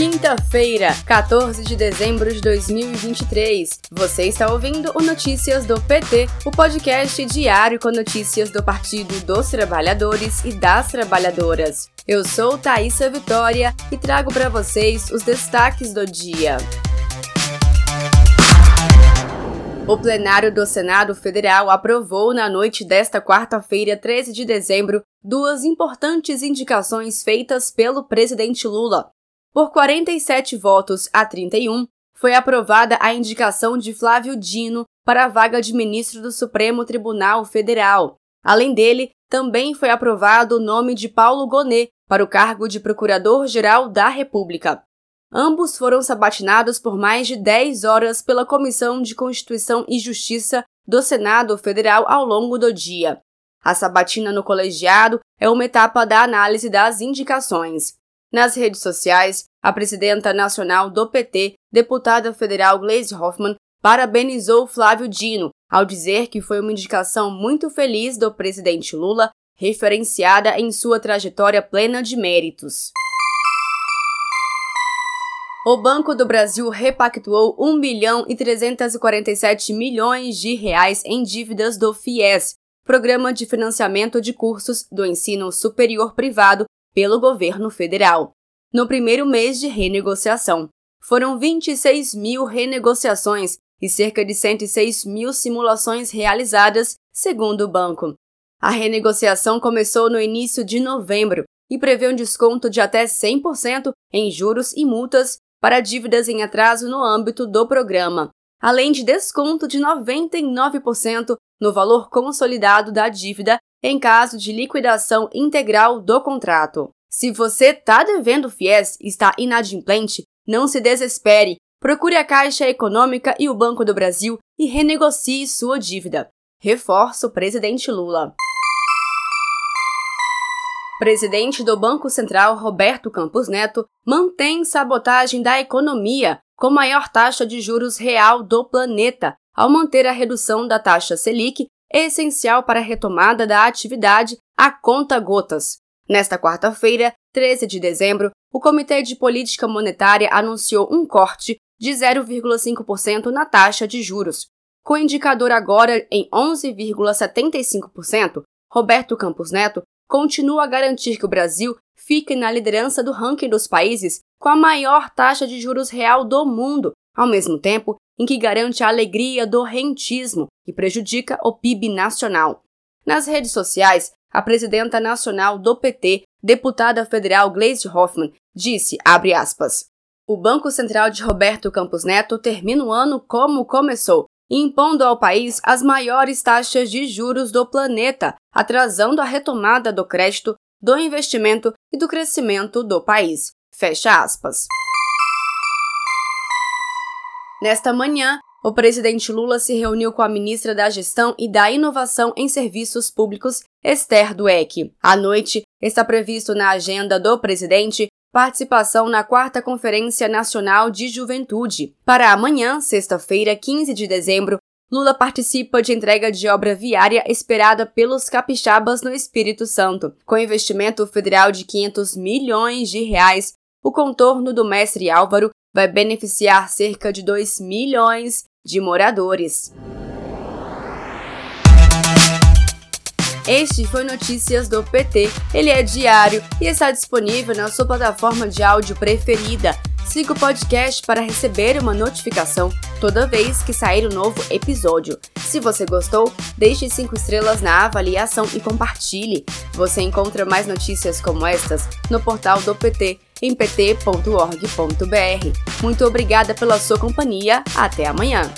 Quinta-feira, 14 de dezembro de 2023. Você está ouvindo o Notícias do PT, o podcast diário com notícias do Partido dos Trabalhadores e das Trabalhadoras. Eu sou Thaisa Vitória e trago para vocês os destaques do dia. O plenário do Senado Federal aprovou na noite desta quarta-feira, 13 de dezembro, duas importantes indicações feitas pelo presidente Lula. Por 47 votos a 31, foi aprovada a indicação de Flávio Dino para a vaga de ministro do Supremo Tribunal Federal. Além dele, também foi aprovado o nome de Paulo Gonet para o cargo de Procurador-Geral da República. Ambos foram sabatinados por mais de 10 horas pela Comissão de Constituição e Justiça do Senado Federal ao longo do dia. A sabatina no colegiado é uma etapa da análise das indicações. Nas redes sociais, a presidenta nacional do PT, deputada federal Gleisi Hoffmann, parabenizou Flávio Dino ao dizer que foi uma indicação muito feliz do presidente Lula, referenciada em sua trajetória plena de méritos. O Banco do Brasil repactuou 1 bilhão e 347 milhões de reais em dívidas do FIES, Programa de Financiamento de Cursos do Ensino Superior Privado pelo governo federal. No primeiro mês de renegociação, foram 26 mil renegociações e cerca de 106 mil simulações realizadas, segundo o banco. A renegociação começou no início de novembro e prevê um desconto de até 100% em juros e multas para dívidas em atraso no âmbito do programa, além de desconto de 99% no valor consolidado da dívida em caso de liquidação integral do contrato. Se você está devendo FIES e está inadimplente, não se desespere. Procure a Caixa Econômica e o Banco do Brasil e renegocie sua dívida. Reforça o presidente Lula. Presidente do Banco Central, Roberto Campos Neto, mantém sabotagem da economia com maior taxa de juros real do planeta, ao manter a redução da taxa Selic é essencial para a retomada da atividade a conta gotas. Nesta quarta-feira, 13 de dezembro, o Comitê de Política Monetária anunciou um corte de 0,5% na taxa de juros. Com o indicador agora em 11,75%, Roberto Campos Neto continua a garantir que o Brasil fique na liderança do ranking dos países com a maior taxa de juros real do mundo, ao mesmo tempo em que garante a alegria do rentismo e prejudica o PIB nacional. Nas redes sociais, a presidenta nacional do PT, deputada federal Gleisi Hoffmann, disse, aspas, o Banco Central de Roberto Campos Neto termina o ano como começou, impondo ao país as maiores taxas de juros do planeta, atrasando a retomada do crédito, do investimento e do crescimento do país. Fecha aspas. Nesta manhã, o presidente Lula se reuniu com a ministra da Gestão e da Inovação em Serviços Públicos, Esther Dueck. À noite, está previsto na agenda do presidente participação na quarta Conferência Nacional de Juventude. Para amanhã, sexta-feira, 15 de dezembro, Lula participa de entrega de obra viária esperada pelos capixabas no Espírito Santo. Com investimento federal de 500 milhões de reais, o contorno do Mestre Álvaro vai beneficiar cerca de 2 milhões de moradores. Este foi Notícias do PT. Ele é diário e está disponível na sua plataforma de áudio preferida. Siga o podcast para receber uma notificação toda vez que sair um novo episódio. Se você gostou, deixe 5 estrelas na avaliação e compartilhe. Você encontra mais notícias como estas no portal do PT em pt.org.br. Muito obrigada pela sua companhia. Até amanhã.